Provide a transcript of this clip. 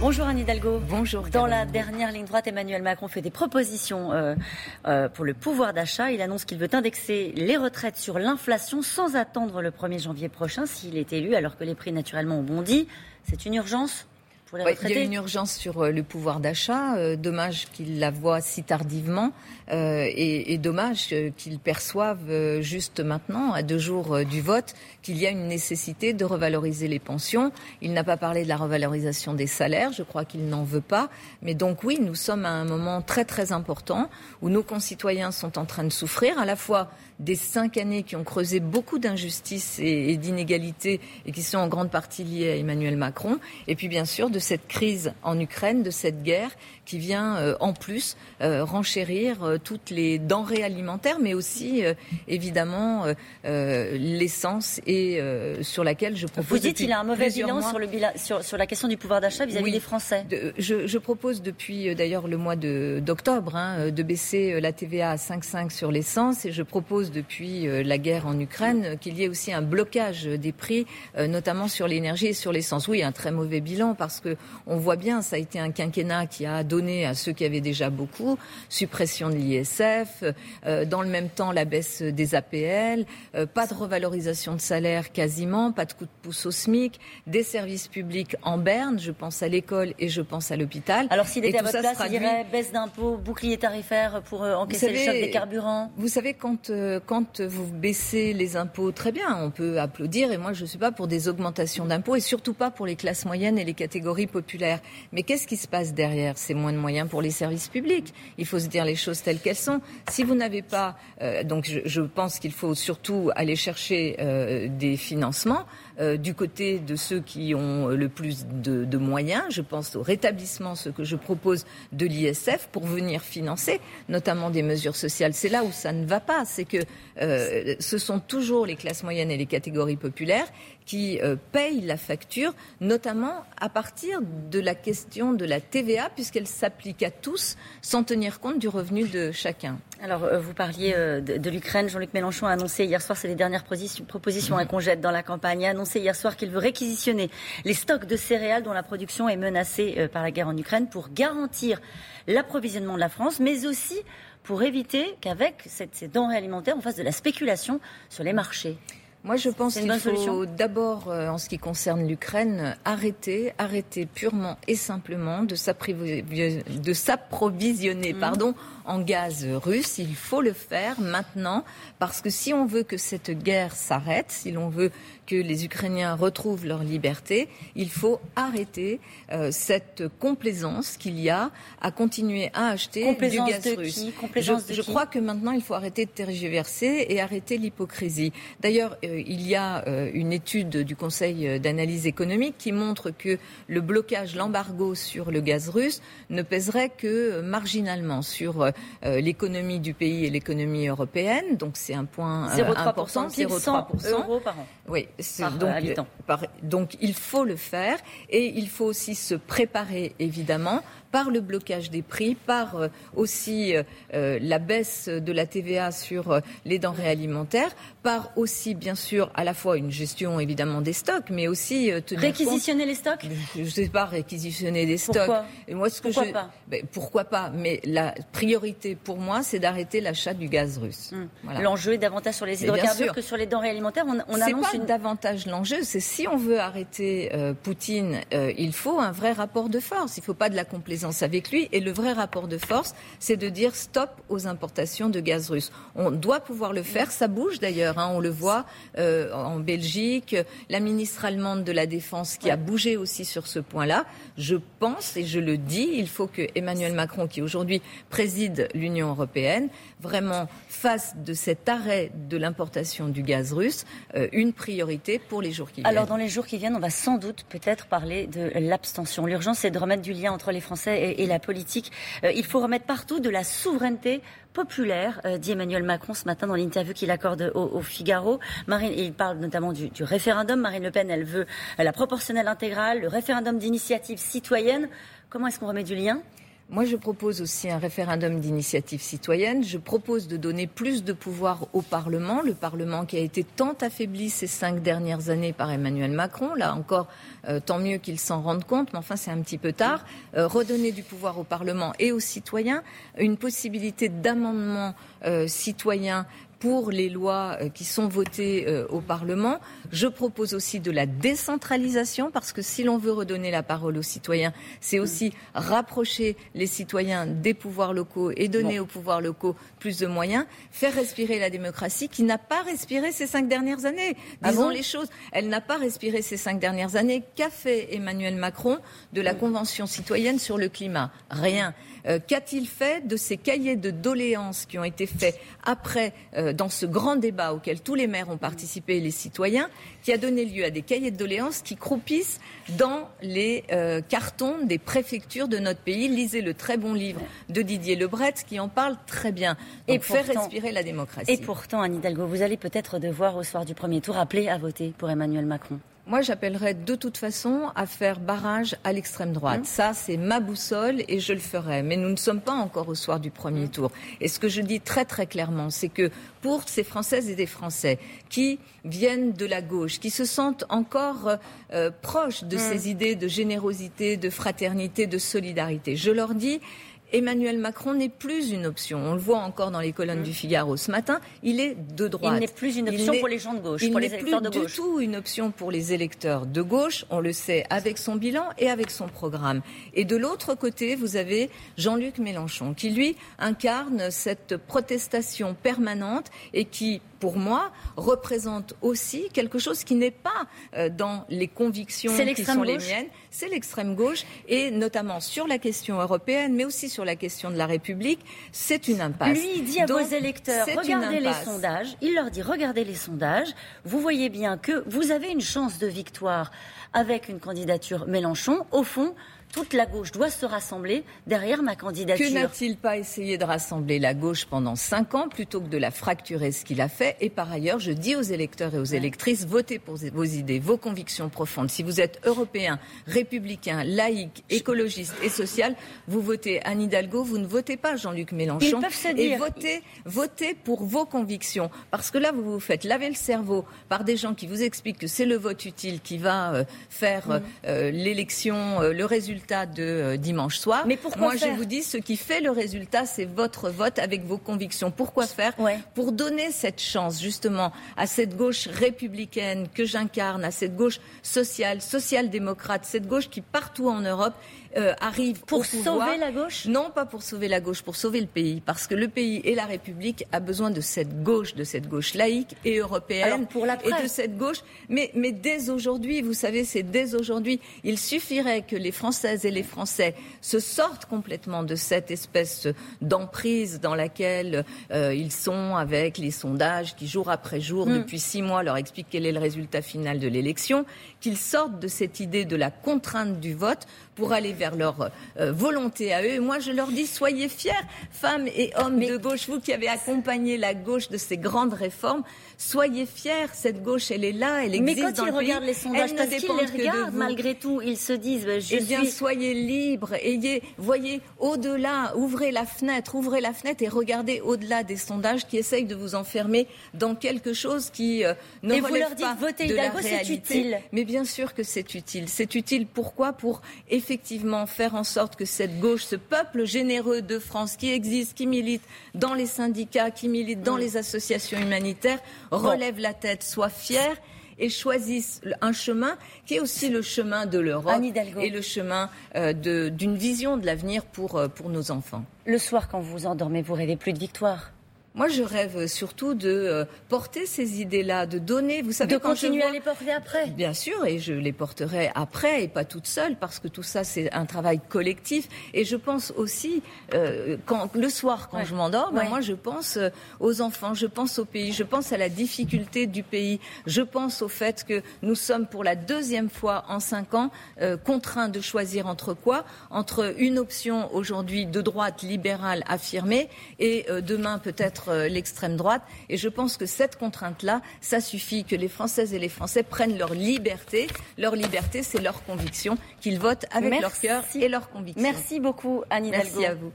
Bonjour Anne Hidalgo. Bonjour. Dans la dernière ligne droite, Emmanuel Macron fait des propositions euh, euh, pour le pouvoir d'achat. Il annonce qu'il veut indexer les retraites sur l'inflation sans attendre le 1er janvier prochain s'il est élu, alors que les prix naturellement ont bondi. C'est une urgence il y a une urgence sur euh, le pouvoir d'achat. Euh, dommage qu'il la voit si tardivement euh, et, et, dommage qu'il perçoive juste maintenant, à deux jours du vote, qu'il y a une nécessité de revaloriser les pensions. Il n'a pas parlé de la revalorisation des salaires. Je crois qu'il n'en veut pas. Mais donc oui, nous sommes à un moment très très important où nos concitoyens sont en train de souffrir à la fois des cinq années qui ont creusé beaucoup d'injustices et, d'inégalités et qui sont en grande partie liées à Emmanuel Macron, et puis bien sûr de cette crise en Ukraine, de cette guerre qui vient euh, en plus euh, renchérir euh, toutes les denrées alimentaires, mais aussi évidemment l'essence et sur laquelle je propose. Vous dites qu'il a un mauvais bilan sur, le sur, sur, la question du pouvoir d'achat vis-à-vis des Français. je, je, propose depuis d'ailleurs le mois d'octobre hein, de baisser la TVA à 5,5 sur l'essence et je propose depuis la guerre en Ukraine qu'il y ait aussi un blocage des prix, notamment sur l'énergie et sur l'essence. Oui, un très mauvais bilan parce que on voit bien, ça a été un quinquennat qui a donné à ceux qui avaient déjà beaucoup, suppression de l'ISF, euh, dans le même temps la baisse des APL, euh, pas de revalorisation de salaire quasiment, pas de coup de pouce au SMIC, des services publics en berne, je pense à l'école et je pense à l'hôpital. Alors s'il était à votre place, il dirait baisse d'impôts, bouclier tarifaire pour euh, encaisser le choc des carburants Vous savez, quand, quand vous baissez les impôts, très bien, on peut applaudir et moi je ne suis pas pour des augmentations d'impôts et surtout pas pour les classes moyennes et les catégories populaires. Mais qu'est-ce qui se passe derrière? C'est moins de moyens pour les services publics. Il faut se dire les choses telles qu'elles sont. Si vous n'avez pas, euh, donc je, pense qu'il faut surtout aller chercher euh, des financements. Euh, du côté de ceux qui ont le plus de, moyens. Je pense au rétablissement, ce que je propose, de l'ISF pour venir financer notamment des mesures sociales. C'est là où ça ne va pas. C'est que ce sont toujours les classes moyennes et les catégories populaires qui euh, payent la facture, notamment à partir de la question de la TVA, puisqu'elle s'applique à tous sans tenir compte du revenu de chacun. Alors, vous parliez de, l'Ukraine. Jean-Luc Mélenchon a annoncé hier soir, c'est les dernières propositions qu'on jette dans la campagne, a annoncé hier soir qu'il veut réquisitionner les stocks de céréales dont la production est menacée euh, par la guerre en Ukraine pour garantir l'approvisionnement de la France, mais aussi pour éviter qu'avec ces denrées alimentaires, on fasse de la spéculation sur les marchés. Moi, je pense qu'il faut d'abord, euh, en ce qui concerne l'Ukraine, arrêter, arrêter purement et simplement de s'approvisionner, mmh. pardon, en gaz russe. Il faut le faire maintenant parce que si on veut que cette guerre s'arrête, si l'on veut que les Ukrainiens retrouvent leur liberté, il faut arrêter euh, cette complaisance qu'il y a à continuer à acheter du gaz russe. je, crois que maintenant il faut arrêter de tergiverser et arrêter l'hypocrisie. D'ailleurs, euh, il y a euh, une étude du Conseil d'analyse économique qui montre que le blocage, l'embargo sur le gaz russe ne pèserait que marginalement sur l'économie du pays et l'économie européenne. Donc c'est un point important, 0,3% euros par an. Oui, donc, donc il faut le faire et il faut aussi se préparer évidemment par le blocage des prix, par euh, aussi euh, euh, la baisse de la TVA sur les denrées alimentaires, par aussi bien sûr à la fois une gestion évidemment des stocks, mais aussi tenir réquisitionner les stocks? Je ne sais pas réquisitionner des stocks. Pourquoi? Et moi, ce que pourquoi je... pas? Ben, Pourquoi pas? Mais la priorité pour moi, c'est d'arrêter l'achat du gaz russe. Hum. L'enjeu est davantage sur les hydrocarbures que sur les denrées alimentaires. On, on annonce pas davantage l'enjeu. C'est si on veut arrêter Poutine, il faut un vrai rapport de force. Il ne faut pas de la complaisance avec lui. Et le vrai rapport de force, c'est de dire stop aux importations de gaz russe. On doit pouvoir le faire. Ça bouge d'ailleurs. Hein, on le voit euh, en Belgique. La ministre allemande de la Défense qui a bougé aussi sur ce point-là. Je pense et je le dis, il faut que Emmanuel Macron, qui aujourd'hui préside l'Union européenne, vraiment fasse de cet arrêt de l'importation du gaz russe euh, une priorité pour les jours qui viennent. Alors dans les jours qui viennent, on va sans doute peut-être parler de l'abstention. L'urgence, c'est de remettre du lien entre les Français et, la politique. Euh, il faut remettre partout de la souveraineté populaire, euh, dit Emmanuel Macron ce matin dans l'interview qu'il accorde au, Figaro. Marine, il parle notamment du, du, référendum. Marine Le Pen, elle veut la proportionnelle intégrale, le référendum d'initiative citoyenne. Comment est-ce qu'on remet du lien? Moi, je propose aussi un référendum d'initiative citoyenne. Je propose de donner plus de pouvoir au Parlement, le Parlement qui a été tant affaibli ces cinq dernières années par Emmanuel Macron. Là encore, euh, tant mieux qu'il s'en rende compte, mais enfin, c'est un petit peu tard. Euh, redonner du pouvoir au Parlement et aux citoyens, une possibilité d'amendement euh, citoyen pour les lois euh, qui sont votées euh, au Parlement. Je propose aussi de la décentralisation parce que si l'on veut redonner la parole aux citoyens, c'est aussi rapprocher les citoyens des pouvoirs locaux et donner aux pouvoirs locaux plus de moyens, faire respirer la démocratie qui n'a pas respiré ces cinq dernières années. Ah Disons les choses. Elle n'a pas respiré ces cinq dernières années. Qu'a fait Emmanuel Macron de la Convention citoyenne sur le climat? Rien. Euh, qu'a-t-il fait de ces cahiers de doléances qui ont été faits après, euh, dans ce grand débat auquel tous les maires ont participé, les citoyens, qui a donné lieu à des cahiers de doléances qui croupissent dans les euh, cartons des préfectures de notre pays. Lisez le très bon livre de Didier Lebret qui en parle très bien. et faire respirer la démocratie. Et pourtant, Anne Hidalgo, vous allez peut-être devoir, au soir du premier tour, appeler à voter pour Emmanuel Macron. Moi, j'appellerais de toute façon à faire barrage à l'extrême droite. Mmh. Ça, c'est ma boussole et je le ferai. Mais nous ne sommes pas encore au soir du premier mmh. tour. Et ce que je dis très très clairement, c'est que pour ces Françaises et des Français qui viennent de la gauche, qui se sentent encore euh, proches de mmh. ces idées de générosité, de fraternité, de solidarité, je leur dis Emmanuel Macron n'est plus une option. On le voit encore dans les colonnes du Figaro ce matin. Il est de droite. Il n'est plus une option pour les gens de gauche. Il n'est plus du tout une option pour les électeurs de gauche. On le sait avec son bilan et avec son programme. Et de l'autre côté, vous avez Jean-Luc Mélenchon qui, lui, incarne cette protestation permanente et qui pour moi, représente aussi quelque chose qui n'est pas euh, dans les convictions qui sont les miennes. C'est l'extrême gauche, et notamment sur la question européenne, mais aussi sur la question de la République, c'est une impasse. Lui, il dit à vos électeurs, regardez les sondages. Il leur dit, regardez les sondages. Vous voyez bien que vous avez une chance de victoire avec une candidature Mélenchon. Au fond, toute la gauche doit se rassembler derrière ma candidature. Que n'a-t-il pas essayé de rassembler la gauche pendant cinq ans plutôt que de la fracturer ce qu'il a fait Et par ailleurs, je dis aux électeurs et aux électrices, votez pour vos idées, vos convictions profondes. Si vous êtes européen, républicain, laïque, écologiste et social, vous votez Anne Hidalgo, vous ne votez pas Jean-Luc Mélenchon. Ils peuvent se dire. Et votez, votez pour vos convictions. Parce que là, vous vous faites laver le cerveau par des gens qui vous expliquent que c'est le vote utile qui va euh, faire mm. euh, l'élection, euh, le résultat de euh, dimanche soir. Mais pourquoi Moi, je vous dis, ce qui fait le résultat, c'est votre vote avec vos convictions. Pourquoi faire Pour donner cette chance, justement, à cette gauche républicaine que j'incarne, à cette gauche sociale, social-démocrate, cette gauche qui, partout en Europe, euh, arrive pour sauver la gauche? Non, pas pour sauver la gauche, pour sauver le pays, parce que le pays et la République a besoin de cette gauche, de cette gauche laïque et européenne, pour la et de cette gauche. Mais, mais dès aujourd'hui, vous savez, c'est dès aujourd'hui, il suffirait que les Françaises et les Français se sortent complètement de cette espèce d'emprise dans laquelle euh, ils sont avec les sondages qui jour après jour, hmm. depuis six mois, leur expliquent quel est le résultat final de l'élection, qu'ils sortent de cette idée de la contrainte du vote pour aller vers leur euh, volonté à eux. Et moi, je leur dis, soyez fiers, femmes et hommes de gauche, vous qui avez accompagné la gauche de ces grandes réformes, soyez fiers, cette gauche, elle est là, elle existe Mais quand ils regardent les sondages, parce qu'ils les regardent, malgré tout, ils se disent, bah, je eh bien, soyez libres, ayez, voyez au-delà, ouvrez la fenêtre, ouvrez la fenêtre et regardez au-delà des sondages qui essayent de vous enfermer dans quelque chose qui euh, ne et relève vous leur dites, votez Hidalgo, c'est utile. Mais bien sûr que c'est utile. C'est utile. Pourquoi? Pour effectivement faire en sorte que cette gauche, ce peuple généreux de France qui existe, qui milite dans les syndicats, qui milite dans les associations humanitaires, relève la tête, soit fier et choisissent un chemin qui est aussi le chemin de l'Europe et le chemin euh, d'une vision de l'avenir pour, euh, pour nos enfants. Le soir, quand vous vous endormez, vous rêvez plus de victoire? Moi, je rêve surtout de euh, porter ces idées-là, de donner. Vous savez, de continuer à les porter après. Bien sûr, et je les porterai après et pas toute seule, parce que tout ça, c'est un travail collectif. Et je pense aussi, euh, quand le soir, quand je m'endors, ben, moi, je pense euh, aux enfants, je pense au pays, je pense à la difficulté du pays, je pense au fait que nous sommes pour la deuxième fois en cinq ans contraints de choisir entre quoi? Entre une option aujourd'hui de droite libérale affirmée et demain peut-être contre l'extrême droite. Et je pense que cette contrainte-là, ça suffit que les Françaises et les Français prennent leur liberté. Leur liberté, c'est leur conviction, qu'ils votent avec leur cœur et leur conviction. Merci beaucoup, Anne Hidalgo. Merci à vous.